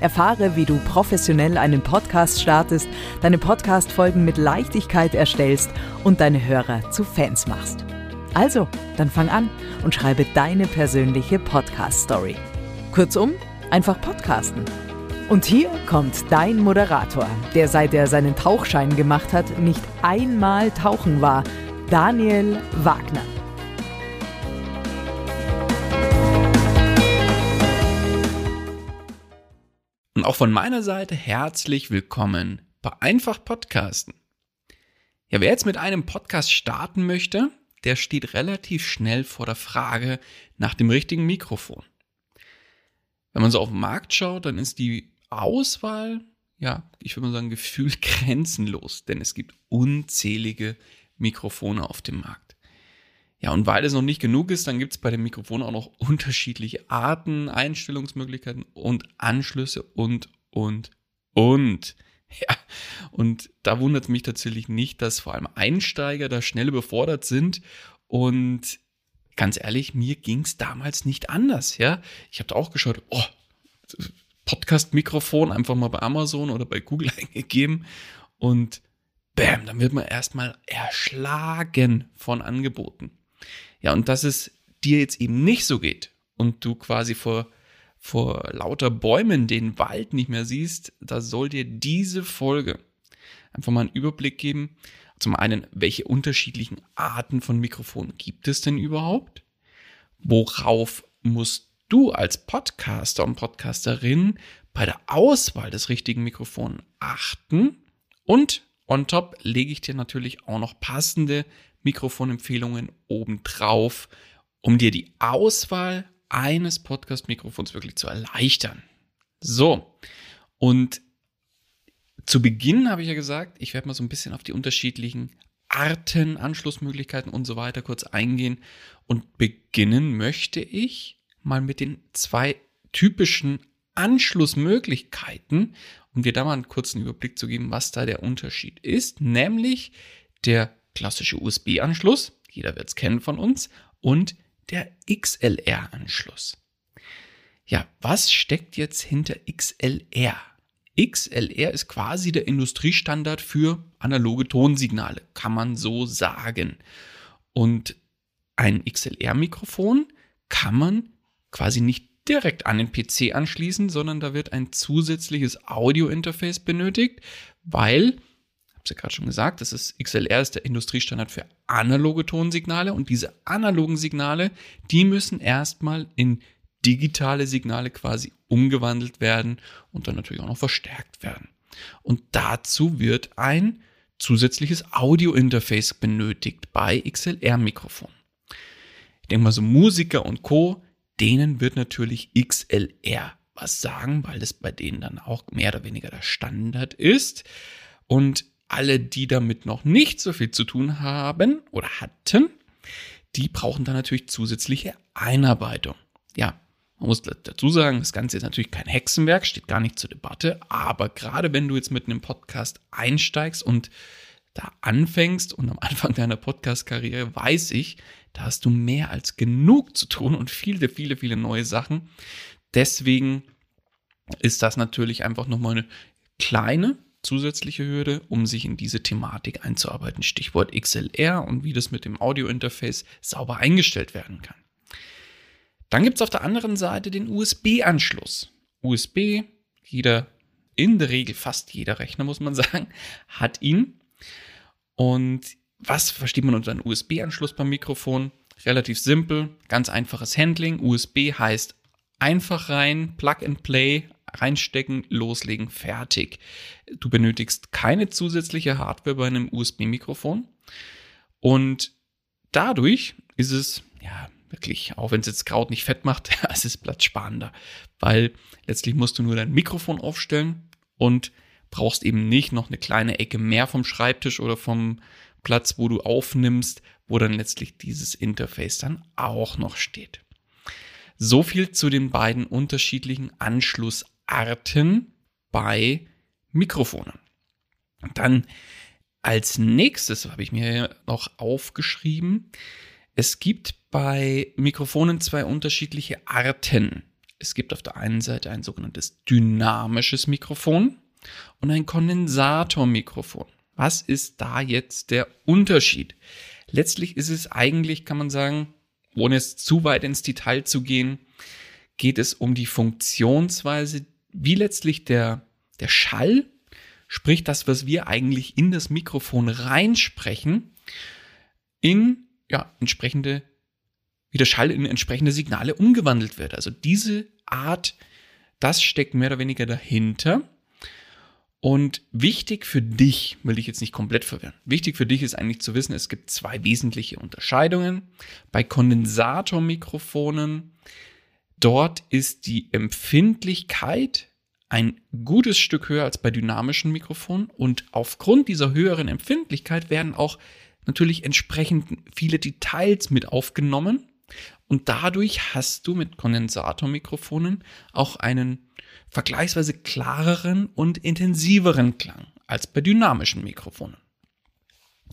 Erfahre, wie du professionell einen Podcast startest, deine Podcast-Folgen mit Leichtigkeit erstellst und deine Hörer zu Fans machst. Also, dann fang an und schreibe deine persönliche Podcast-Story. Kurzum, einfach podcasten. Und hier kommt dein Moderator, der seit er seinen Tauchschein gemacht hat, nicht einmal tauchen war, Daniel Wagner. Auch von meiner Seite herzlich willkommen bei Einfach Podcasten. Ja, wer jetzt mit einem Podcast starten möchte, der steht relativ schnell vor der Frage nach dem richtigen Mikrofon. Wenn man so auf den Markt schaut, dann ist die Auswahl, ja, ich würde mal sagen, gefühlt grenzenlos, denn es gibt unzählige Mikrofone auf dem Markt. Ja, und weil es noch nicht genug ist, dann gibt es bei dem Mikrofon auch noch unterschiedliche Arten, Einstellungsmöglichkeiten und Anschlüsse und, und, und. Ja, und da wundert es mich tatsächlich nicht, dass vor allem Einsteiger da schnell überfordert sind. Und ganz ehrlich, mir ging es damals nicht anders. Ja, ich habe da auch geschaut, oh, Podcast-Mikrofon einfach mal bei Amazon oder bei Google eingegeben und bam, dann wird man erstmal erschlagen von Angeboten. Ja, und dass es dir jetzt eben nicht so geht und du quasi vor, vor lauter Bäumen den Wald nicht mehr siehst, da soll dir diese Folge einfach mal einen Überblick geben. Zum einen, welche unterschiedlichen Arten von Mikrofonen gibt es denn überhaupt? Worauf musst du als Podcaster und Podcasterin bei der Auswahl des richtigen Mikrofons achten? Und on top lege ich dir natürlich auch noch passende Mikrofonempfehlungen obendrauf, um dir die Auswahl eines Podcast-Mikrofons wirklich zu erleichtern. So, und zu Beginn habe ich ja gesagt, ich werde mal so ein bisschen auf die unterschiedlichen Arten, Anschlussmöglichkeiten und so weiter kurz eingehen. Und beginnen möchte ich mal mit den zwei typischen Anschlussmöglichkeiten, um dir da mal einen kurzen Überblick zu geben, was da der Unterschied ist, nämlich der klassische USB-Anschluss, jeder wird es kennen von uns, und der XLR-Anschluss. Ja, was steckt jetzt hinter XLR? XLR ist quasi der Industriestandard für analoge Tonsignale, kann man so sagen. Und ein XLR-Mikrofon kann man quasi nicht direkt an den PC anschließen, sondern da wird ein zusätzliches Audio-Interface benötigt, weil es ja gerade schon gesagt, das ist XLR ist der Industriestandard für analoge Tonsignale und diese analogen Signale, die müssen erstmal in digitale Signale quasi umgewandelt werden und dann natürlich auch noch verstärkt werden. Und dazu wird ein zusätzliches Audio-Interface benötigt bei XLR-Mikrofonen. Ich denke mal so Musiker und Co., denen wird natürlich XLR was sagen, weil das bei denen dann auch mehr oder weniger der Standard ist. Und alle, die damit noch nicht so viel zu tun haben oder hatten, die brauchen dann natürlich zusätzliche Einarbeitung. Ja, man muss dazu sagen, das Ganze ist natürlich kein Hexenwerk, steht gar nicht zur Debatte, aber gerade wenn du jetzt mit einem Podcast einsteigst und da anfängst und am Anfang deiner Podcast-Karriere weiß ich, da hast du mehr als genug zu tun und viele, viele, viele neue Sachen. Deswegen ist das natürlich einfach nochmal eine kleine zusätzliche Hürde, um sich in diese Thematik einzuarbeiten. Stichwort XLR und wie das mit dem Audio-Interface sauber eingestellt werden kann. Dann gibt es auf der anderen Seite den USB-Anschluss. USB, jeder, in der Regel fast jeder Rechner, muss man sagen, hat ihn. Und was versteht man unter einem USB-Anschluss beim Mikrofon? Relativ simpel, ganz einfaches Handling. USB heißt einfach rein, Plug and Play, reinstecken, loslegen, fertig. Du benötigst keine zusätzliche Hardware bei einem USB-Mikrofon. Und dadurch ist es, ja, wirklich, auch wenn es jetzt Kraut nicht fett macht, es ist platzsparender. Weil letztlich musst du nur dein Mikrofon aufstellen und brauchst eben nicht noch eine kleine Ecke mehr vom Schreibtisch oder vom Platz, wo du aufnimmst, wo dann letztlich dieses Interface dann auch noch steht. So viel zu den beiden unterschiedlichen Anschlussarten bei Mikrofonen. dann als nächstes habe ich mir noch aufgeschrieben, es gibt bei Mikrofonen zwei unterschiedliche Arten. Es gibt auf der einen Seite ein sogenanntes dynamisches Mikrofon und ein Kondensatormikrofon. Was ist da jetzt der Unterschied? Letztlich ist es eigentlich, kann man sagen, ohne es zu weit ins Detail zu gehen, geht es um die Funktionsweise, wie letztlich der, der Schall, sprich das, was wir eigentlich in das Mikrofon reinsprechen, in ja, entsprechende, wie der Schall in entsprechende Signale umgewandelt wird. Also diese Art, das steckt mehr oder weniger dahinter. Und wichtig für dich, will ich jetzt nicht komplett verwirren, wichtig für dich ist eigentlich zu wissen, es gibt zwei wesentliche Unterscheidungen. Bei Kondensatormikrofonen, dort ist die Empfindlichkeit ein gutes Stück höher als bei dynamischen Mikrofonen und aufgrund dieser höheren Empfindlichkeit werden auch natürlich entsprechend viele Details mit aufgenommen und dadurch hast du mit Kondensatormikrofonen auch einen vergleichsweise klareren und intensiveren Klang als bei dynamischen Mikrofonen.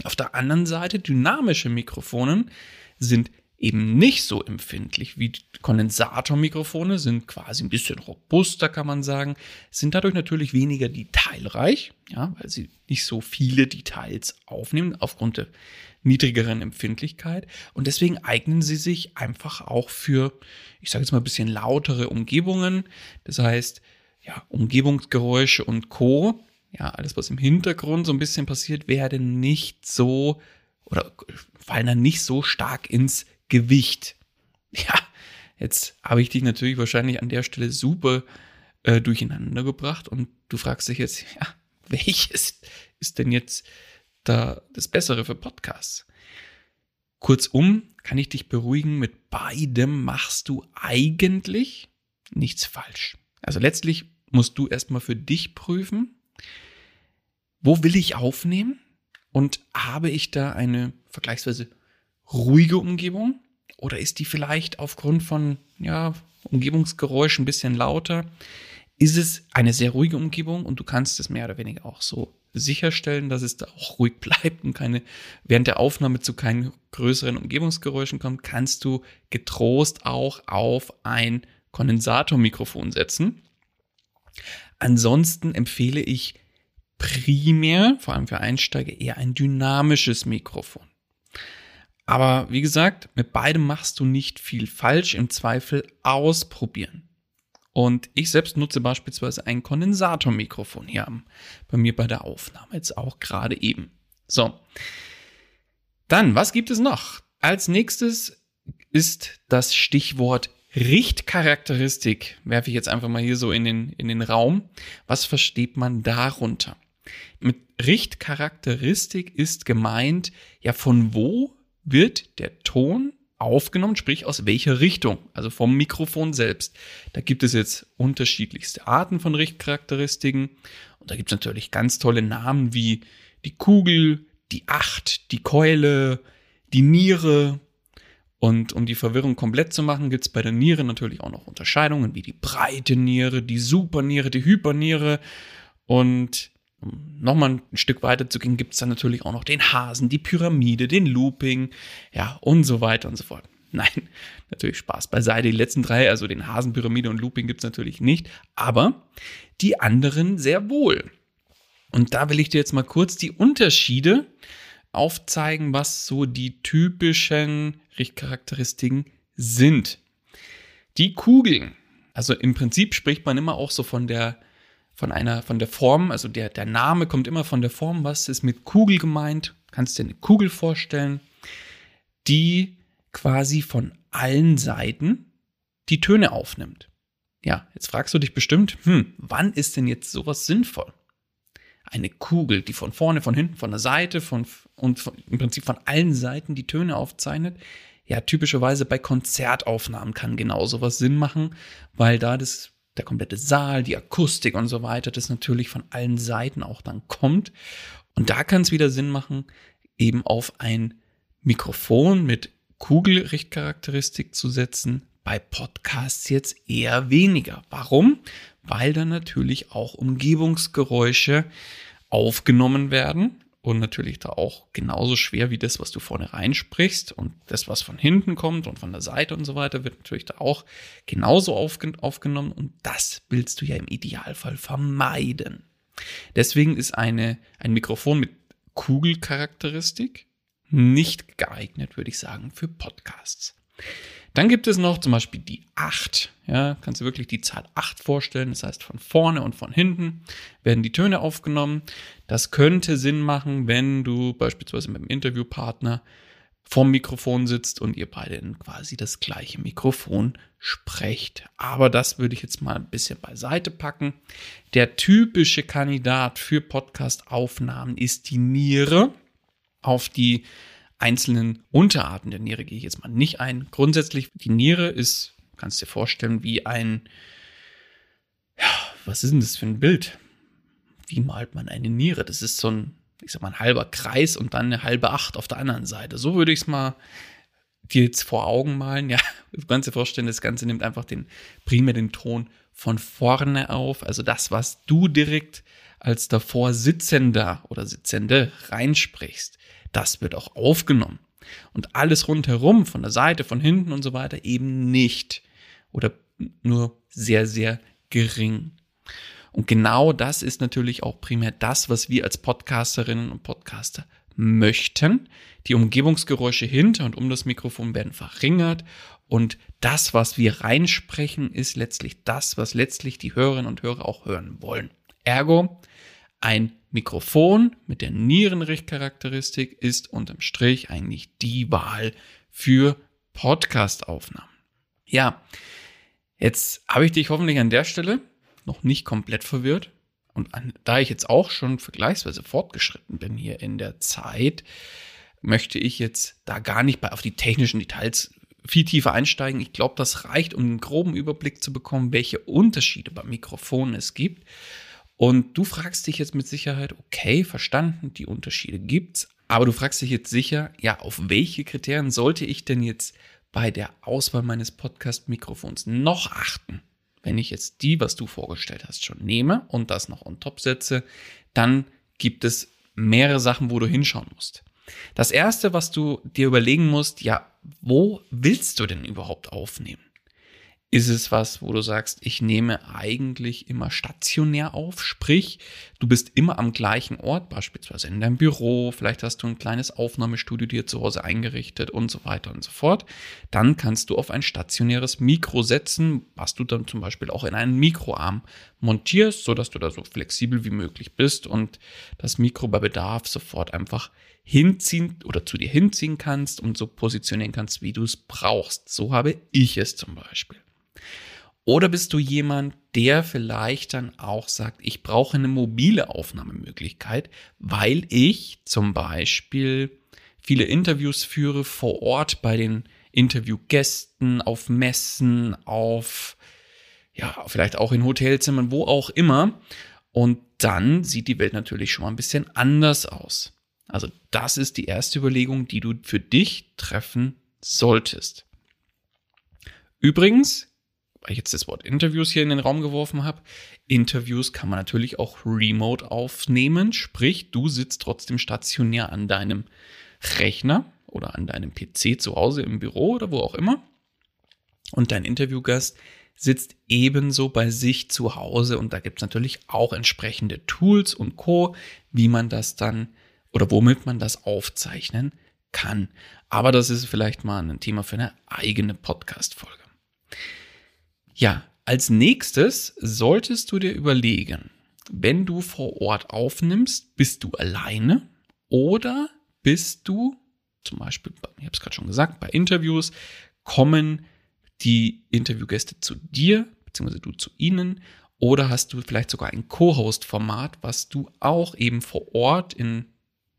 Auf der anderen Seite, dynamische Mikrofonen sind eben nicht so empfindlich wie Kondensatormikrofone, sind quasi ein bisschen robuster, kann man sagen, sind dadurch natürlich weniger detailreich, ja, weil sie nicht so viele Details aufnehmen aufgrund der niedrigeren Empfindlichkeit und deswegen eignen sie sich einfach auch für, ich sage jetzt mal ein bisschen lautere Umgebungen, das heißt, ja, Umgebungsgeräusche und Co. Ja, alles, was im Hintergrund so ein bisschen passiert, werden nicht so oder fallen dann nicht so stark ins Gewicht. Ja, jetzt habe ich dich natürlich wahrscheinlich an der Stelle super äh, durcheinander gebracht und du fragst dich jetzt, ja, welches ist denn jetzt da das Bessere für Podcasts? Kurzum, kann ich dich beruhigen, mit beidem machst du eigentlich nichts falsch. Also letztlich musst du erstmal für dich prüfen, wo will ich aufnehmen und habe ich da eine vergleichsweise ruhige Umgebung oder ist die vielleicht aufgrund von ja, Umgebungsgeräuschen ein bisschen lauter? Ist es eine sehr ruhige Umgebung und du kannst es mehr oder weniger auch so sicherstellen, dass es da auch ruhig bleibt und keine während der Aufnahme zu keinen größeren Umgebungsgeräuschen kommt, kannst du getrost auch auf ein Kondensatormikrofon setzen. Ansonsten empfehle ich primär, vor allem für Einsteiger, eher ein dynamisches Mikrofon. Aber wie gesagt, mit beidem machst du nicht viel falsch, im Zweifel ausprobieren. Und ich selbst nutze beispielsweise ein Kondensatormikrofon hier bei mir bei der Aufnahme, jetzt auch gerade eben. So. Dann, was gibt es noch? Als nächstes ist das Stichwort Richtcharakteristik. Werfe ich jetzt einfach mal hier so in den, in den Raum. Was versteht man darunter? Mit Richtcharakteristik ist gemeint, ja, von wo wird der Ton aufgenommen, sprich aus welcher Richtung, also vom Mikrofon selbst. Da gibt es jetzt unterschiedlichste Arten von Richtcharakteristiken und da gibt es natürlich ganz tolle Namen wie die Kugel, die Acht, die Keule, die Niere. Und um die Verwirrung komplett zu machen, gibt es bei der Niere natürlich auch noch Unterscheidungen wie die breite Niere, die Superniere, die Hyperniere. Und nochmal ein Stück weiter zu gehen, gibt es dann natürlich auch noch den Hasen, die Pyramide, den Looping, ja, und so weiter und so fort. Nein, natürlich Spaß beiseite. Die letzten drei, also den Hasen, Pyramide und Looping gibt es natürlich nicht, aber die anderen sehr wohl. Und da will ich dir jetzt mal kurz die Unterschiede aufzeigen, was so die typischen Richtcharakteristiken sind. Die Kugeln, also im Prinzip spricht man immer auch so von der von einer von der Form, also der der Name kommt immer von der Form, was ist mit Kugel gemeint? Kannst du dir eine Kugel vorstellen, die quasi von allen Seiten die Töne aufnimmt. Ja, jetzt fragst du dich bestimmt, hm, wann ist denn jetzt sowas sinnvoll? Eine Kugel, die von vorne, von hinten, von der Seite, von und von, im Prinzip von allen Seiten die Töne aufzeichnet. Ja, typischerweise bei Konzertaufnahmen kann genau sowas Sinn machen, weil da das der komplette Saal, die Akustik und so weiter, das natürlich von allen Seiten auch dann kommt. Und da kann es wieder Sinn machen, eben auf ein Mikrofon mit Kugelrichtcharakteristik zu setzen. Bei Podcasts jetzt eher weniger. Warum? Weil da natürlich auch Umgebungsgeräusche aufgenommen werden und natürlich da auch genauso schwer wie das, was du vorne reinsprichst und das, was von hinten kommt und von der Seite und so weiter, wird natürlich da auch genauso aufgen aufgenommen und das willst du ja im Idealfall vermeiden. Deswegen ist eine, ein Mikrofon mit Kugelcharakteristik nicht geeignet, würde ich sagen, für Podcasts. Dann gibt es noch zum Beispiel die 8. Ja, kannst du wirklich die Zahl 8 vorstellen. Das heißt, von vorne und von hinten werden die Töne aufgenommen. Das könnte Sinn machen, wenn du beispielsweise mit dem Interviewpartner vorm Mikrofon sitzt und ihr beide in quasi das gleiche Mikrofon sprecht. Aber das würde ich jetzt mal ein bisschen beiseite packen. Der typische Kandidat für Podcast-Aufnahmen ist die Niere. Auf die einzelnen Unterarten der Niere gehe ich jetzt mal nicht ein. Grundsätzlich, die Niere ist, kannst du dir vorstellen, wie ein, ja, was ist denn das für ein Bild? Wie malt man eine Niere? Das ist so ein, ich sag mal, ein halber Kreis und dann eine halbe Acht auf der anderen Seite. So würde ich es mal dir jetzt vor Augen malen. Ja, du kannst dir vorstellen, das Ganze nimmt einfach den, primär den Ton von vorne auf. Also das, was du direkt als davor Sitzender oder Sitzende reinsprichst das wird auch aufgenommen. Und alles rundherum, von der Seite, von hinten und so weiter, eben nicht. Oder nur sehr, sehr gering. Und genau das ist natürlich auch primär das, was wir als Podcasterinnen und Podcaster möchten. Die Umgebungsgeräusche hinter und um das Mikrofon werden verringert und das, was wir reinsprechen, ist letztlich das, was letztlich die Hörerinnen und Hörer auch hören wollen. Ergo, ein Mikrofon mit der Nierenrichtcharakteristik ist unterm Strich eigentlich die Wahl für Podcast-Aufnahmen. Ja, jetzt habe ich dich hoffentlich an der Stelle noch nicht komplett verwirrt. Und an, da ich jetzt auch schon vergleichsweise fortgeschritten bin hier in der Zeit, möchte ich jetzt da gar nicht bei auf die technischen Details viel tiefer einsteigen. Ich glaube, das reicht, um einen groben Überblick zu bekommen, welche Unterschiede beim Mikrofon es gibt. Und du fragst dich jetzt mit Sicherheit, okay, verstanden, die Unterschiede gibt's, aber du fragst dich jetzt sicher, ja, auf welche Kriterien sollte ich denn jetzt bei der Auswahl meines Podcast-Mikrofons noch achten? Wenn ich jetzt die, was du vorgestellt hast, schon nehme und das noch on top setze, dann gibt es mehrere Sachen, wo du hinschauen musst. Das erste, was du dir überlegen musst, ja, wo willst du denn überhaupt aufnehmen? Ist es was, wo du sagst, ich nehme eigentlich immer stationär auf, sprich, du bist immer am gleichen Ort, beispielsweise in deinem Büro, vielleicht hast du ein kleines Aufnahmestudio dir zu Hause eingerichtet und so weiter und so fort. Dann kannst du auf ein stationäres Mikro setzen, was du dann zum Beispiel auch in einen Mikroarm montierst, sodass du da so flexibel wie möglich bist und das Mikro bei Bedarf sofort einfach hinziehen oder zu dir hinziehen kannst und so positionieren kannst, wie du es brauchst. So habe ich es zum Beispiel. Oder bist du jemand, der vielleicht dann auch sagt, ich brauche eine mobile Aufnahmemöglichkeit, weil ich zum Beispiel viele Interviews führe vor Ort bei den Interviewgästen, auf Messen, auf, ja, vielleicht auch in Hotelzimmern, wo auch immer. Und dann sieht die Welt natürlich schon mal ein bisschen anders aus. Also das ist die erste Überlegung, die du für dich treffen solltest. Übrigens weil ich jetzt das Wort Interviews hier in den Raum geworfen habe, Interviews kann man natürlich auch remote aufnehmen, sprich, du sitzt trotzdem stationär an deinem Rechner oder an deinem PC zu Hause im Büro oder wo auch immer. Und dein Interviewgast sitzt ebenso bei sich zu Hause und da gibt es natürlich auch entsprechende Tools und Co, wie man das dann oder womit man das aufzeichnen kann. Aber das ist vielleicht mal ein Thema für eine eigene Podcast-Folge. Ja, als nächstes solltest du dir überlegen, wenn du vor Ort aufnimmst, bist du alleine oder bist du, zum Beispiel, ich habe es gerade schon gesagt, bei Interviews kommen die Interviewgäste zu dir, beziehungsweise du zu ihnen, oder hast du vielleicht sogar ein Co-Host-Format, was du auch eben vor Ort in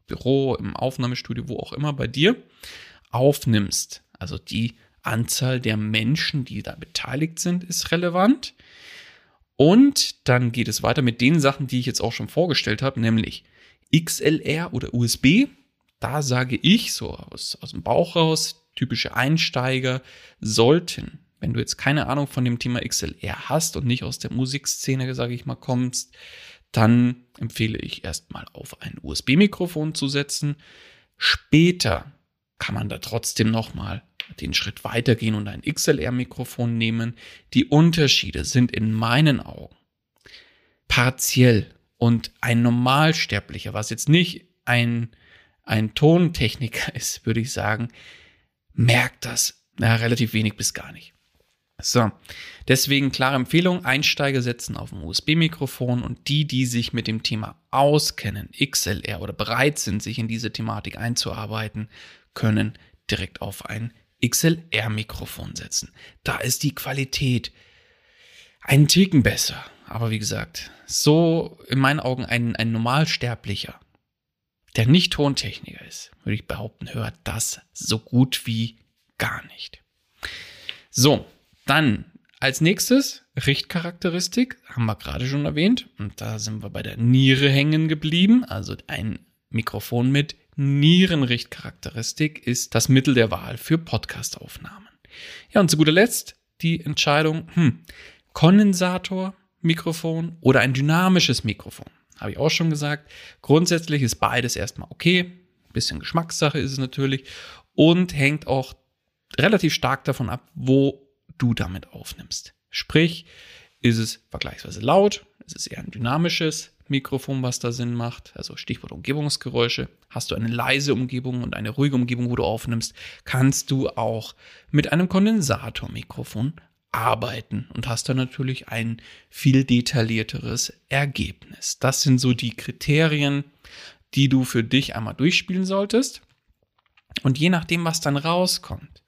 Büro, im Aufnahmestudio, wo auch immer bei dir aufnimmst. Also die Anzahl der Menschen, die da beteiligt sind, ist relevant. Und dann geht es weiter mit den Sachen, die ich jetzt auch schon vorgestellt habe, nämlich XLR oder USB. Da sage ich so aus, aus dem Bauch raus, typische Einsteiger sollten, wenn du jetzt keine Ahnung von dem Thema XLR hast und nicht aus der Musikszene, sage ich mal, kommst, dann empfehle ich erstmal auf ein USB-Mikrofon zu setzen. Später kann man da trotzdem nochmal den Schritt weitergehen und ein XLR-Mikrofon nehmen. Die Unterschiede sind in meinen Augen partiell und ein Normalsterblicher, was jetzt nicht ein, ein Tontechniker ist, würde ich sagen, merkt das na, relativ wenig bis gar nicht. So, deswegen klare Empfehlung, Einsteiger setzen auf ein USB-Mikrofon und die, die sich mit dem Thema auskennen, XLR oder bereit sind, sich in diese Thematik einzuarbeiten, können direkt auf ein XLR-Mikrofon setzen. Da ist die Qualität einen Ticken besser. Aber wie gesagt, so in meinen Augen ein, ein Normalsterblicher, der nicht Tontechniker ist, würde ich behaupten, hört das so gut wie gar nicht. So, dann als nächstes Richtcharakteristik, haben wir gerade schon erwähnt. Und da sind wir bei der Niere hängen geblieben. Also ein Mikrofon mit Nierenrichtcharakteristik ist das Mittel der Wahl für Podcastaufnahmen. Ja, und zu guter Letzt die Entscheidung, hm, Kondensator, Mikrofon oder ein dynamisches Mikrofon. Habe ich auch schon gesagt. Grundsätzlich ist beides erstmal okay. Bisschen Geschmackssache ist es natürlich und hängt auch relativ stark davon ab, wo du damit aufnimmst. Sprich, ist es vergleichsweise laut, ist es eher ein dynamisches Mikrofon, was da Sinn macht, also Stichwort Umgebungsgeräusche. Hast du eine leise Umgebung und eine ruhige Umgebung, wo du aufnimmst, kannst du auch mit einem Kondensatormikrofon arbeiten und hast dann natürlich ein viel detaillierteres Ergebnis. Das sind so die Kriterien, die du für dich einmal durchspielen solltest. Und je nachdem, was dann rauskommt,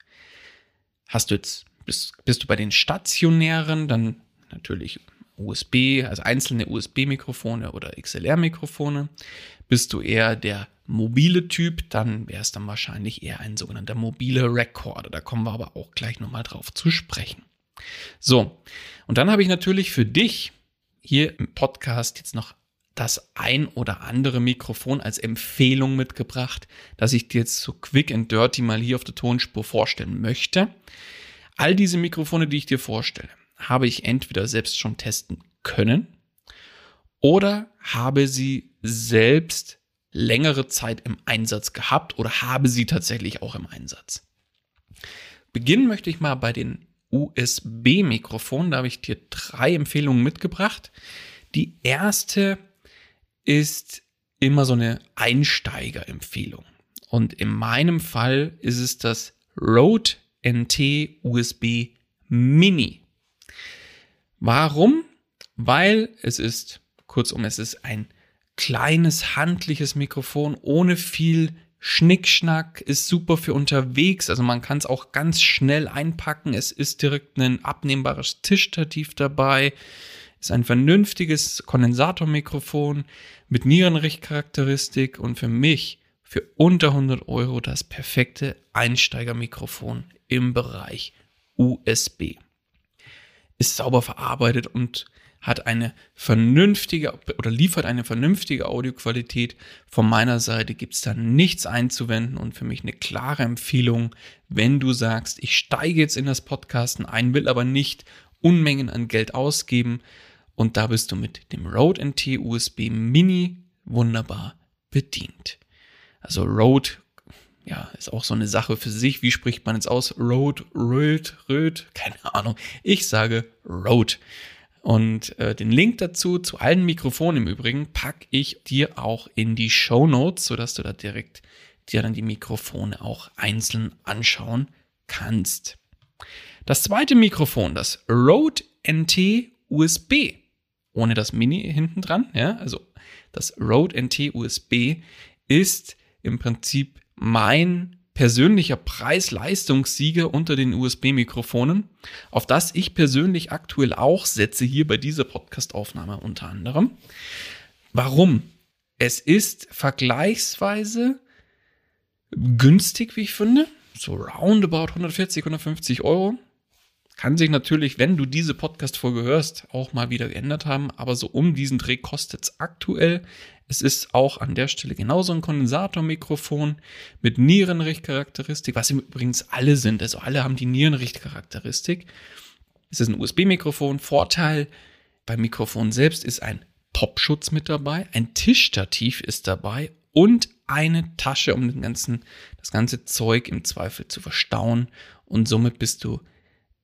hast du jetzt bist, bist du bei den stationären, dann natürlich USB, also einzelne USB-Mikrofone oder XLR-Mikrofone. Bist du eher der mobile Typ, dann wäre es dann wahrscheinlich eher ein sogenannter mobile Recorder. Da kommen wir aber auch gleich nochmal drauf zu sprechen. So, und dann habe ich natürlich für dich hier im Podcast jetzt noch das ein oder andere Mikrofon als Empfehlung mitgebracht, dass ich dir jetzt so quick and dirty mal hier auf der Tonspur vorstellen möchte. All diese Mikrofone, die ich dir vorstelle, habe ich entweder selbst schon testen können oder habe sie selbst längere Zeit im Einsatz gehabt oder habe sie tatsächlich auch im Einsatz. Beginnen möchte ich mal bei den USB-Mikrofonen. Da habe ich dir drei Empfehlungen mitgebracht. Die erste ist immer so eine Einsteiger-Empfehlung. Und in meinem Fall ist es das Rode NT USB Mini. Warum? Weil es ist, kurzum, es ist ein kleines handliches Mikrofon ohne viel Schnickschnack, ist super für unterwegs, also man kann es auch ganz schnell einpacken. Es ist direkt ein abnehmbares Tischstativ dabei, ist ein vernünftiges Kondensatormikrofon mit Nierenrichtcharakteristik und für mich für unter 100 Euro das perfekte Einsteigermikrofon im Bereich USB. Ist sauber verarbeitet und hat eine vernünftige oder liefert eine vernünftige Audioqualität. Von meiner Seite gibt es da nichts einzuwenden und für mich eine klare Empfehlung, wenn du sagst, ich steige jetzt in das Podcasten ein, will aber nicht Unmengen an Geld ausgeben und da bist du mit dem Rode NT USB Mini wunderbar bedient. Also Rode, ja, ist auch so eine Sache für sich. Wie spricht man jetzt aus? Rode, Rode, Rode, keine Ahnung. Ich sage Rode. Und äh, den Link dazu, zu allen Mikrofonen im Übrigen, packe ich dir auch in die Show Notes, sodass du da direkt dir dann die Mikrofone auch einzeln anschauen kannst. Das zweite Mikrofon, das Rode NT USB, ohne das Mini hinten dran, ja, also das Rode NT USB ist im Prinzip mein persönlicher Preis-Leistungssieger unter den USB-Mikrofonen, auf das ich persönlich aktuell auch setze, hier bei dieser Podcast-Aufnahme unter anderem. Warum? Es ist vergleichsweise günstig, wie ich finde. So roundabout 140, 150 Euro. Kann sich natürlich, wenn du diese Podcast-Folge hörst, auch mal wieder geändert haben, aber so um diesen Dreh kostet es aktuell. Es ist auch an der Stelle genauso ein Kondensatormikrofon mit Nierenrichtcharakteristik, was übrigens alle sind. Also alle haben die Nierenrichtcharakteristik. Es ist ein USB-Mikrofon. Vorteil beim Mikrofon selbst ist ein Popschutz mit dabei, ein Tischstativ ist dabei und eine Tasche, um den ganzen, das ganze Zeug im Zweifel zu verstauen. Und somit bist du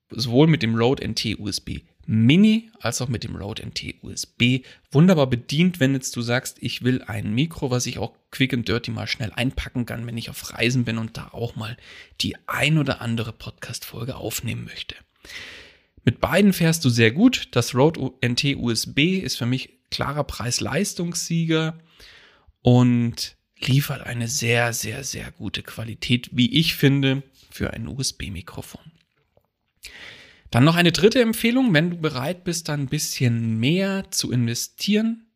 sowohl mit dem Rode NT USB Mini als auch mit dem Rode NT USB wunderbar bedient, wenn jetzt du sagst, ich will ein Mikro, was ich auch quick and dirty mal schnell einpacken kann, wenn ich auf Reisen bin und da auch mal die ein oder andere Podcast-Folge aufnehmen möchte. Mit beiden fährst du sehr gut. Das Rode NT USB ist für mich klarer Preis-Leistungssieger und liefert eine sehr, sehr, sehr gute Qualität, wie ich finde, für ein USB-Mikrofon. Dann noch eine dritte Empfehlung, wenn du bereit bist, dann ein bisschen mehr zu investieren,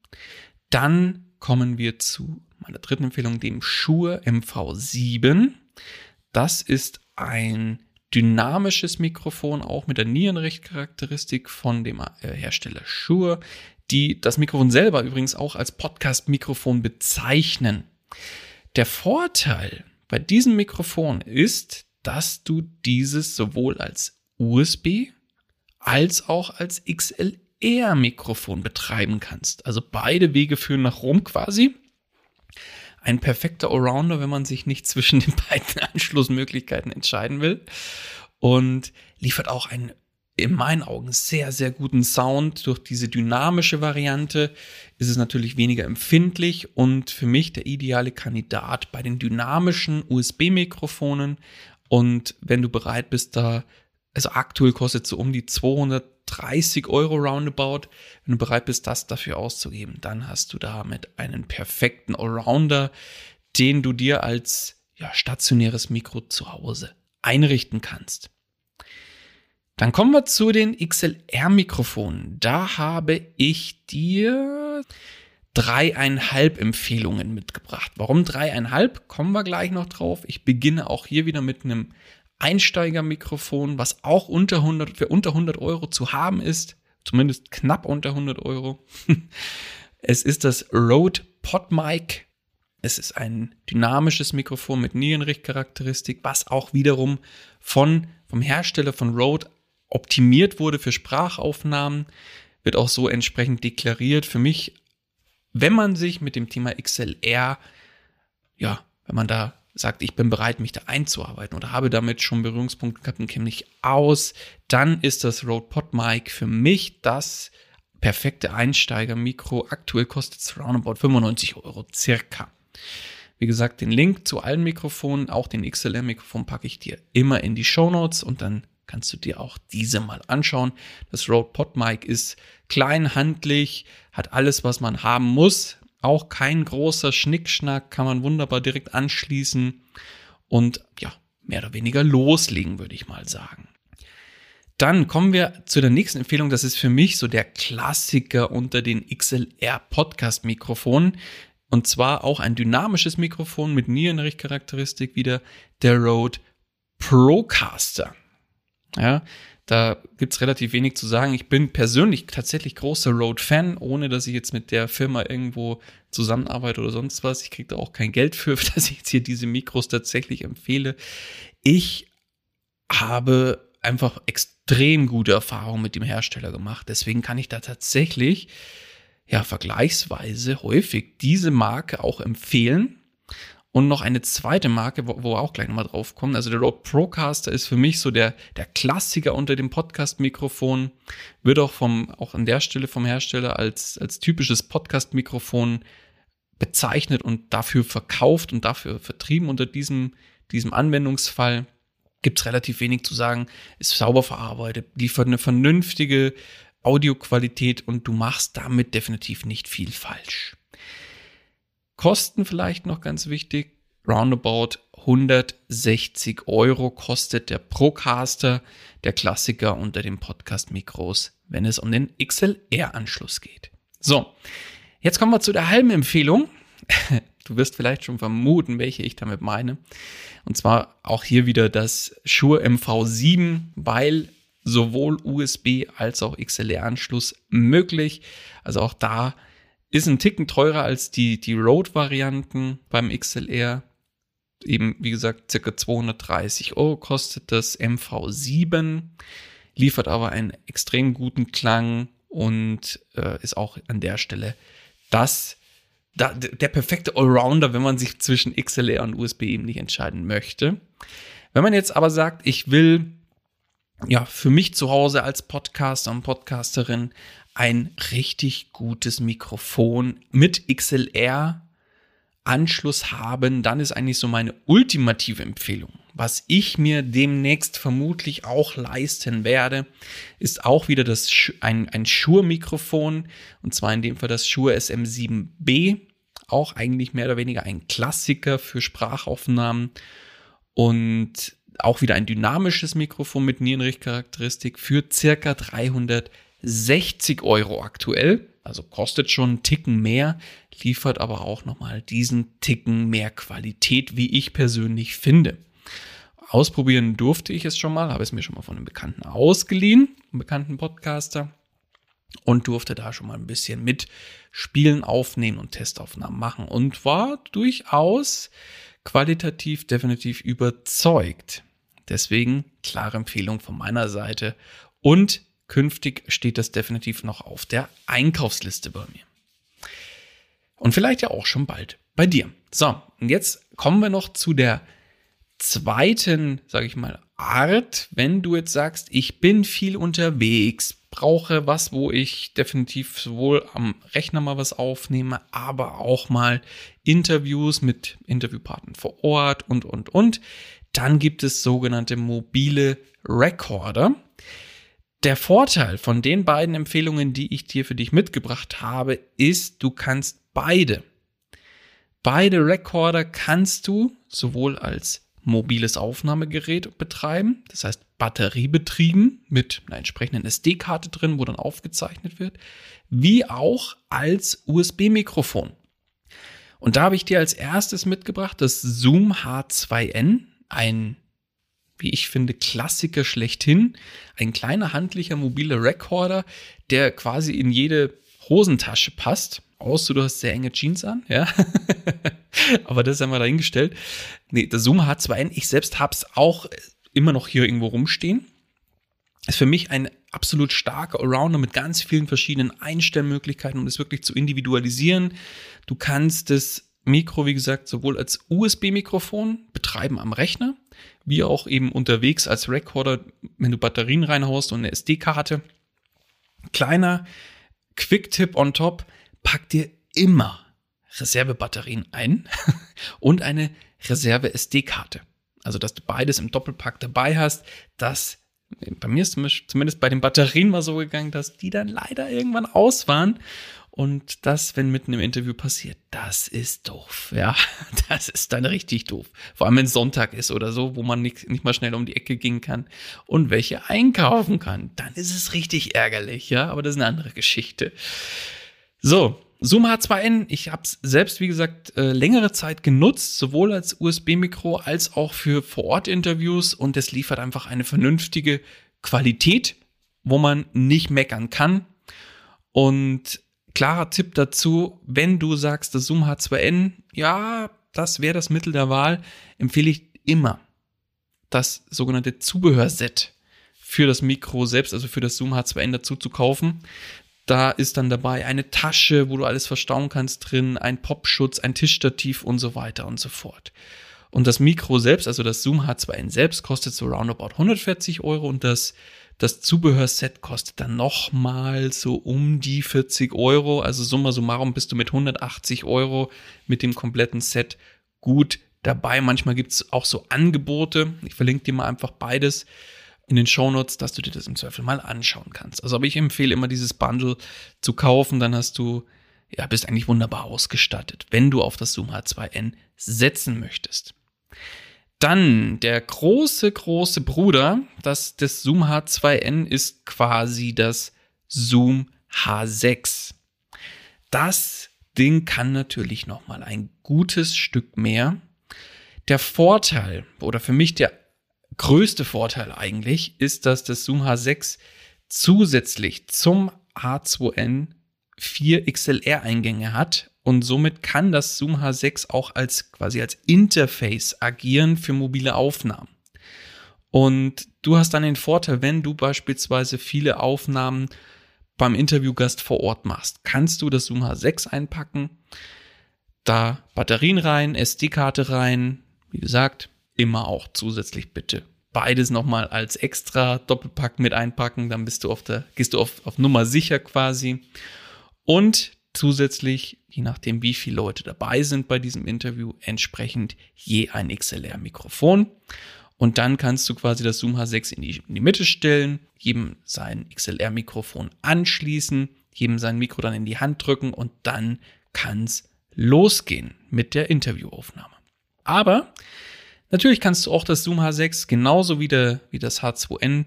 dann kommen wir zu meiner dritten Empfehlung, dem Shure MV7. Das ist ein dynamisches Mikrofon, auch mit der Nierenrichtcharakteristik von dem äh, Hersteller Shure, die das Mikrofon selber übrigens auch als Podcast-Mikrofon bezeichnen. Der Vorteil bei diesem Mikrofon ist, dass du dieses sowohl als USB als auch als XLR-Mikrofon betreiben kannst. Also beide Wege führen nach Rom quasi. Ein perfekter Allrounder, wenn man sich nicht zwischen den beiden Anschlussmöglichkeiten entscheiden will. Und liefert auch einen in meinen Augen sehr, sehr guten Sound. Durch diese dynamische Variante ist es natürlich weniger empfindlich und für mich der ideale Kandidat bei den dynamischen USB-Mikrofonen. Und wenn du bereit bist, da also aktuell kostet so um die 230 Euro roundabout. Wenn du bereit bist, das dafür auszugeben, dann hast du damit einen perfekten Allrounder, den du dir als ja, stationäres Mikro zu Hause einrichten kannst. Dann kommen wir zu den XLR-Mikrofonen. Da habe ich dir dreieinhalb Empfehlungen mitgebracht. Warum dreieinhalb? Kommen wir gleich noch drauf. Ich beginne auch hier wieder mit einem Einsteigermikrofon, was auch unter 100, für unter 100 Euro zu haben ist, zumindest knapp unter 100 Euro. es ist das Rode PodMic. Es ist ein dynamisches Mikrofon mit Nierenrichtcharakteristik, was auch wiederum von, vom Hersteller von Rode optimiert wurde für Sprachaufnahmen, wird auch so entsprechend deklariert. Für mich, wenn man sich mit dem Thema XLR, ja, wenn man da sagt, ich bin bereit, mich da einzuarbeiten oder habe damit schon Berührungspunkte gehabt und kenne mich aus, dann ist das Rode PodMic für mich das perfekte Einsteiger-Mikro. Aktuell kostet es roundabout 95 Euro circa. Wie gesagt, den Link zu allen Mikrofonen, auch den XLR-Mikrofon packe ich dir immer in die Show Notes und dann kannst du dir auch diese mal anschauen. Das Rode PodMic ist klein, handlich, hat alles, was man haben muss. Auch kein großer Schnickschnack, kann man wunderbar direkt anschließen und ja, mehr oder weniger loslegen, würde ich mal sagen. Dann kommen wir zu der nächsten Empfehlung. Das ist für mich so der Klassiker unter den XLR Podcast Mikrofonen. Und zwar auch ein dynamisches Mikrofon mit Nierenrichtcharakteristik wieder der Rode Procaster. Ja, da gibt's relativ wenig zu sagen. Ich bin persönlich tatsächlich großer Rode-Fan, ohne dass ich jetzt mit der Firma irgendwo zusammenarbeite oder sonst was. Ich kriege da auch kein Geld für, dass ich jetzt hier diese Mikros tatsächlich empfehle. Ich habe einfach extrem gute Erfahrungen mit dem Hersteller gemacht. Deswegen kann ich da tatsächlich ja vergleichsweise häufig diese Marke auch empfehlen. Und noch eine zweite Marke, wo, wo wir auch gleich nochmal drauf kommen. Also der Rode Procaster ist für mich so der, der Klassiker unter dem Podcast-Mikrofon. Wird auch vom, auch an der Stelle vom Hersteller als, als typisches Podcast-Mikrofon bezeichnet und dafür verkauft und dafür vertrieben unter diesem, diesem Anwendungsfall. Gibt es relativ wenig zu sagen, ist sauber verarbeitet, liefert eine vernünftige Audioqualität und du machst damit definitiv nicht viel falsch. Kosten vielleicht noch ganz wichtig. Roundabout 160 Euro kostet der Procaster, der Klassiker unter den Podcast-Mikros, wenn es um den XLR-Anschluss geht. So, jetzt kommen wir zu der halben Empfehlung. Du wirst vielleicht schon vermuten, welche ich damit meine. Und zwar auch hier wieder das Shure MV7, weil sowohl USB als auch XLR-Anschluss möglich. Also auch da ist ein Ticken teurer als die, die Road-Varianten beim XLR. Eben, wie gesagt, circa 230 Euro kostet das MV7, liefert aber einen extrem guten Klang und äh, ist auch an der Stelle das, da, der perfekte Allrounder, wenn man sich zwischen XLR und USB eben nicht entscheiden möchte. Wenn man jetzt aber sagt, ich will ja für mich zu Hause als Podcaster und Podcasterin ein richtig gutes Mikrofon mit XLR Anschluss haben, dann ist eigentlich so meine ultimative Empfehlung. Was ich mir demnächst vermutlich auch leisten werde, ist auch wieder das ein, ein Shure-Mikrofon und zwar in dem Fall das Shure SM7B, auch eigentlich mehr oder weniger ein Klassiker für Sprachaufnahmen und auch wieder ein dynamisches Mikrofon mit Nierenrichtcharakteristik für circa 300 60 Euro aktuell, also kostet schon einen Ticken mehr, liefert aber auch nochmal diesen Ticken mehr Qualität, wie ich persönlich finde. Ausprobieren durfte ich es schon mal, habe es mir schon mal von einem Bekannten ausgeliehen, einem bekannten Podcaster, und durfte da schon mal ein bisschen mit Spielen aufnehmen und Testaufnahmen machen und war durchaus qualitativ definitiv überzeugt. Deswegen klare Empfehlung von meiner Seite und künftig steht das definitiv noch auf der Einkaufsliste bei mir. Und vielleicht ja auch schon bald bei dir. So, und jetzt kommen wir noch zu der zweiten, sage ich mal, Art, wenn du jetzt sagst, ich bin viel unterwegs, brauche was, wo ich definitiv sowohl am Rechner mal was aufnehme, aber auch mal Interviews mit Interviewpartnern vor Ort und, und, und. Dann gibt es sogenannte mobile Recorder. Der Vorteil von den beiden Empfehlungen, die ich dir für dich mitgebracht habe, ist, du kannst beide. Beide Recorder kannst du sowohl als mobiles Aufnahmegerät betreiben, das heißt batteriebetrieben mit einer entsprechenden SD-Karte drin, wo dann aufgezeichnet wird, wie auch als USB-Mikrofon. Und da habe ich dir als erstes mitgebracht das Zoom H2N, ein wie ich finde, Klassiker schlechthin. Ein kleiner handlicher mobiler Recorder, der quasi in jede Hosentasche passt. Außer du hast sehr enge Jeans an, ja. Aber das haben wir dahingestellt. Nee, der Zoom H2N, ich selbst hab's auch immer noch hier irgendwo rumstehen. Ist für mich ein absolut starker Allrounder mit ganz vielen verschiedenen Einstellmöglichkeiten, um es wirklich zu individualisieren. Du kannst das Mikro, wie gesagt, sowohl als USB-Mikrofon betreiben am Rechner, wie auch eben unterwegs als Recorder, wenn du Batterien reinhaust und eine SD-Karte. Kleiner Quick-Tipp on top, pack dir immer Reservebatterien ein und eine Reserve-SD-Karte. Also, dass du beides im Doppelpack dabei hast, das bei mir ist zumindest bei den Batterien mal so gegangen, dass die dann leider irgendwann aus waren und das, wenn mitten im Interview passiert, das ist doof. Ja, das ist dann richtig doof. Vor allem, wenn es Sonntag ist oder so, wo man nicht, nicht mal schnell um die Ecke gehen kann und welche einkaufen kann. Dann ist es richtig ärgerlich, ja, aber das ist eine andere Geschichte. So, Zoom H2N, ich habe es selbst, wie gesagt, äh, längere Zeit genutzt, sowohl als USB-Mikro als auch für Vor-Ort-Interviews und es liefert einfach eine vernünftige Qualität, wo man nicht meckern kann. Und klarer Tipp dazu, wenn du sagst, das Zoom H2N, ja, das wäre das Mittel der Wahl, empfehle ich immer das sogenannte Zubehörset für das Mikro selbst, also für das Zoom H2N dazu zu kaufen. Da ist dann dabei eine Tasche, wo du alles verstauen kannst drin, ein Popschutz, ein Tischstativ und so weiter und so fort. Und das Mikro selbst, also das Zoom H2N selbst, kostet so roundabout 140 Euro und das, das Zubehörset kostet dann nochmal so um die 40 Euro. Also summa summarum bist du mit 180 Euro mit dem kompletten Set gut dabei. Manchmal gibt's auch so Angebote. Ich verlinke dir mal einfach beides in den Shownotes, dass du dir das im Zweifel mal anschauen kannst. Also aber ich empfehle immer dieses Bundle zu kaufen, dann hast du ja, bist eigentlich wunderbar ausgestattet, wenn du auf das Zoom H2N setzen möchtest. Dann der große, große Bruder das, des Zoom H2N ist quasi das Zoom H6. Das Ding kann natürlich noch mal ein gutes Stück mehr. Der Vorteil oder für mich der größte Vorteil eigentlich ist, dass das Zoom H6 zusätzlich zum H2N vier XLR-Eingänge hat und somit kann das Zoom H6 auch als quasi als Interface agieren für mobile Aufnahmen. Und du hast dann den Vorteil, wenn du beispielsweise viele Aufnahmen beim Interviewgast vor Ort machst, kannst du das Zoom H6 einpacken, da Batterien rein, SD-Karte rein, wie gesagt, immer auch zusätzlich bitte beides nochmal als extra Doppelpack mit einpacken, dann bist du auf der, gehst du auf, auf Nummer sicher quasi. Und zusätzlich, je nachdem, wie viele Leute dabei sind bei diesem Interview, entsprechend je ein XLR-Mikrofon. Und dann kannst du quasi das Zoom H6 in die, in die Mitte stellen, jedem sein XLR-Mikrofon anschließen, jedem sein Mikro dann in die Hand drücken und dann kann es losgehen mit der Interviewaufnahme. Aber natürlich kannst du auch das Zoom H6 genauso wie, der, wie das H2N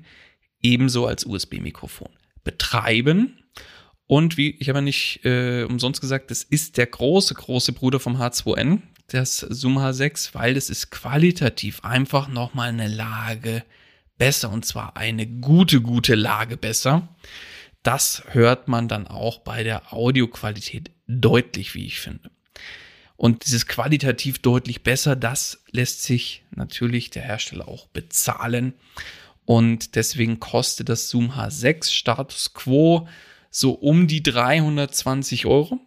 ebenso als USB-Mikrofon betreiben und wie, ich habe nicht äh, umsonst gesagt, das ist der große, große Bruder vom H2N, das Zoom H6, weil es ist qualitativ einfach nochmal eine Lage besser und zwar eine gute, gute Lage besser. Das hört man dann auch bei der Audioqualität deutlich, wie ich finde. Und dieses qualitativ deutlich besser, das lässt sich natürlich der Hersteller auch bezahlen. Und deswegen kostet das Zoom H6 Status Quo so um die 320 Euro.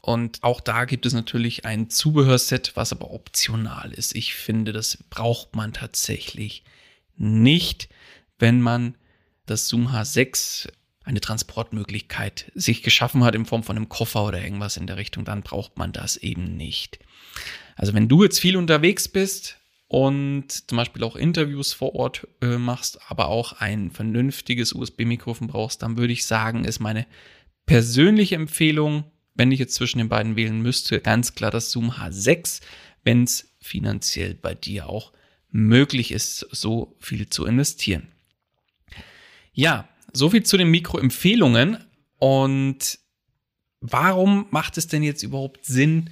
Und auch da gibt es natürlich ein Zubehörset, was aber optional ist. Ich finde, das braucht man tatsächlich nicht, wenn man das Zoom H6 eine Transportmöglichkeit sich geschaffen hat in Form von einem Koffer oder irgendwas in der Richtung, dann braucht man das eben nicht. Also wenn du jetzt viel unterwegs bist, und zum Beispiel auch Interviews vor Ort äh, machst, aber auch ein vernünftiges USB-Mikrofon brauchst, dann würde ich sagen, ist meine persönliche Empfehlung, wenn ich jetzt zwischen den beiden wählen müsste, ganz klar das Zoom H6, wenn es finanziell bei dir auch möglich ist, so viel zu investieren. Ja, so viel zu den Mikroempfehlungen und warum macht es denn jetzt überhaupt Sinn,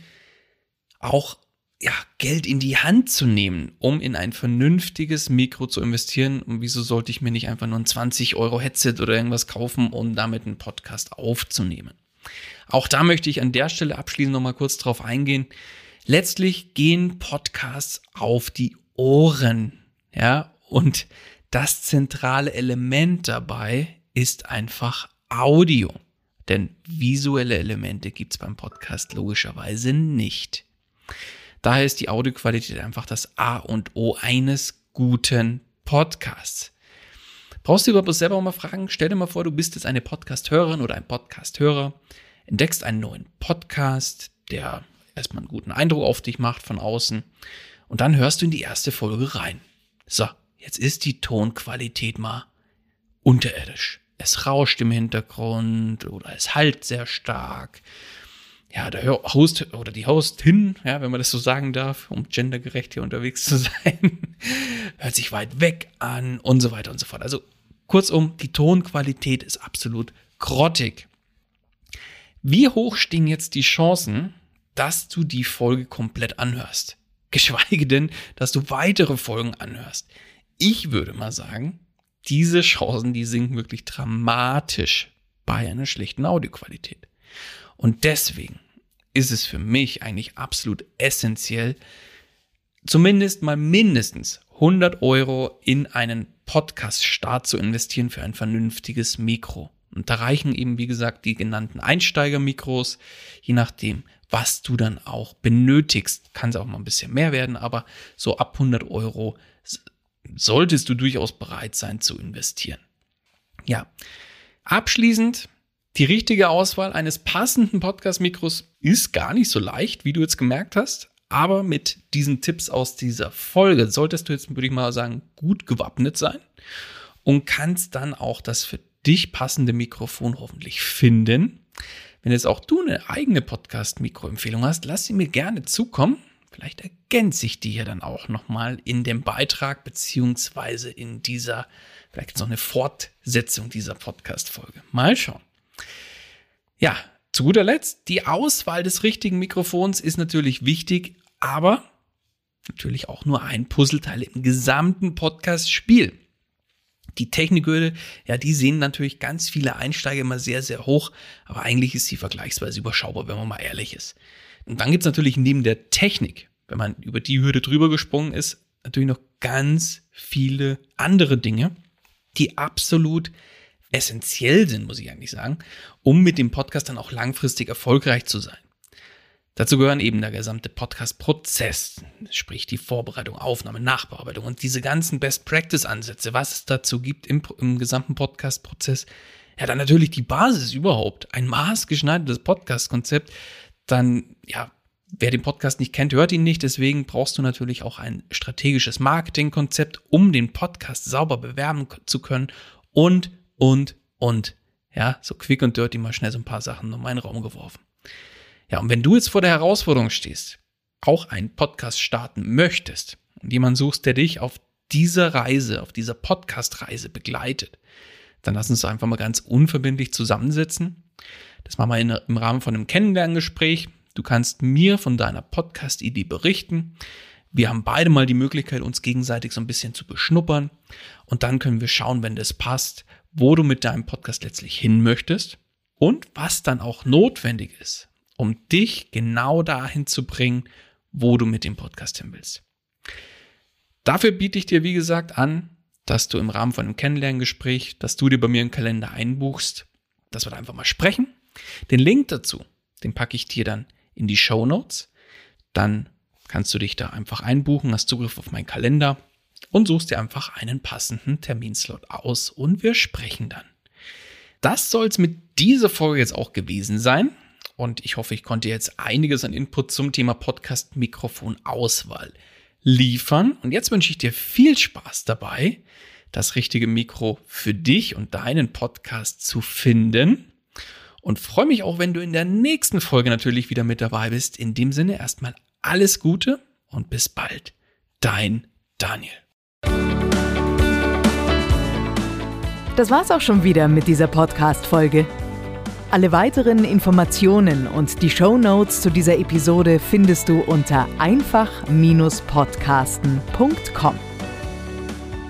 auch ja, Geld in die Hand zu nehmen, um in ein vernünftiges Mikro zu investieren. Und wieso sollte ich mir nicht einfach nur ein 20 Euro Headset oder irgendwas kaufen, um damit einen Podcast aufzunehmen? Auch da möchte ich an der Stelle abschließend nochmal kurz drauf eingehen. Letztlich gehen Podcasts auf die Ohren. Ja, und das zentrale Element dabei ist einfach Audio. Denn visuelle Elemente gibt's beim Podcast logischerweise nicht. Daher ist die Audioqualität einfach das A und O eines guten Podcasts. Brauchst du überhaupt selber mal fragen? Stell dir mal vor, du bist jetzt eine Podcast-Hörerin oder ein Podcast-Hörer, entdeckst einen neuen Podcast, der erstmal einen guten Eindruck auf dich macht von außen und dann hörst du in die erste Folge rein. So, jetzt ist die Tonqualität mal unterirdisch. Es rauscht im Hintergrund oder es halt sehr stark ja, der Host oder die Hostin, ja, wenn man das so sagen darf, um gendergerecht hier unterwegs zu sein, hört sich weit weg an und so weiter und so fort. Also kurzum, die Tonqualität ist absolut grottig. Wie hoch stehen jetzt die Chancen, dass du die Folge komplett anhörst? Geschweige denn, dass du weitere Folgen anhörst. Ich würde mal sagen, diese Chancen, die sinken wirklich dramatisch bei einer schlechten Audioqualität. Und deswegen ist es für mich eigentlich absolut essentiell, zumindest mal mindestens 100 Euro in einen Podcast-Start zu investieren für ein vernünftiges Mikro. Und da reichen eben, wie gesagt, die genannten Einsteigermikros, je nachdem, was du dann auch benötigst. Kann es auch mal ein bisschen mehr werden, aber so ab 100 Euro solltest du durchaus bereit sein zu investieren. Ja, abschließend, die richtige Auswahl eines passenden Podcast-Mikros ist gar nicht so leicht, wie du jetzt gemerkt hast. Aber mit diesen Tipps aus dieser Folge solltest du jetzt, würde ich mal sagen, gut gewappnet sein und kannst dann auch das für dich passende Mikrofon hoffentlich finden. Wenn jetzt auch du eine eigene Podcast-Mikroempfehlung hast, lass sie mir gerne zukommen. Vielleicht ergänze ich die hier dann auch nochmal in dem Beitrag beziehungsweise in dieser, vielleicht noch eine Fortsetzung dieser Podcast-Folge. Mal schauen. Ja, zu guter Letzt, die Auswahl des richtigen Mikrofons ist natürlich wichtig, aber natürlich auch nur ein Puzzleteil im gesamten Podcast-Spiel. Die Technikhürde, ja, die sehen natürlich ganz viele Einsteiger immer sehr, sehr hoch, aber eigentlich ist sie vergleichsweise überschaubar, wenn man mal ehrlich ist. Und dann gibt's natürlich neben der Technik, wenn man über die Hürde drüber gesprungen ist, natürlich noch ganz viele andere Dinge, die absolut essentiell sind, muss ich eigentlich sagen, um mit dem Podcast dann auch langfristig erfolgreich zu sein. Dazu gehören eben der gesamte Podcast-Prozess, sprich die Vorbereitung, Aufnahme, Nachbearbeitung und diese ganzen Best-Practice-Ansätze, was es dazu gibt im, im gesamten Podcast-Prozess. Ja, dann natürlich die Basis überhaupt, ein maßgeschneidertes Podcast-Konzept. Dann, ja, wer den Podcast nicht kennt, hört ihn nicht. Deswegen brauchst du natürlich auch ein strategisches Marketingkonzept, um den Podcast sauber bewerben zu können und, und, und. Ja, so quick und dirty mal schnell so ein paar Sachen um meinen Raum geworfen. Ja, und wenn du jetzt vor der Herausforderung stehst, auch einen Podcast starten möchtest und jemanden suchst, der dich auf dieser Reise, auf dieser Podcast-Reise begleitet, dann lass uns einfach mal ganz unverbindlich zusammensetzen. Das machen wir in, im Rahmen von einem Kennenlerngespräch. Du kannst mir von deiner Podcast-Idee berichten. Wir haben beide mal die Möglichkeit, uns gegenseitig so ein bisschen zu beschnuppern. Und dann können wir schauen, wenn das passt, wo du mit deinem Podcast letztlich hin möchtest und was dann auch notwendig ist, um dich genau dahin zu bringen, wo du mit dem Podcast hin willst. Dafür biete ich dir, wie gesagt, an, dass du im Rahmen von einem Kennenlerngespräch, dass du dir bei mir im Kalender einbuchst, dass wir da einfach mal sprechen. Den Link dazu, den packe ich dir dann in die Show Notes. Dann kannst du dich da einfach einbuchen, hast Zugriff auf meinen Kalender und suchst dir einfach einen passenden Terminslot aus und wir sprechen dann. Das soll es mit dieser Folge jetzt auch gewesen sein. Und ich hoffe, ich konnte jetzt einiges an Input zum Thema Podcast-Mikrofon-Auswahl liefern. Und jetzt wünsche ich dir viel Spaß dabei, das richtige Mikro für dich und deinen Podcast zu finden. Und freue mich auch, wenn du in der nächsten Folge natürlich wieder mit dabei bist. In dem Sinne erstmal alles Gute und bis bald. Dein Daniel. Das war's auch schon wieder mit dieser Podcast-Folge. Alle weiteren Informationen und die Show Notes zu dieser Episode findest du unter einfach-podcasten.com.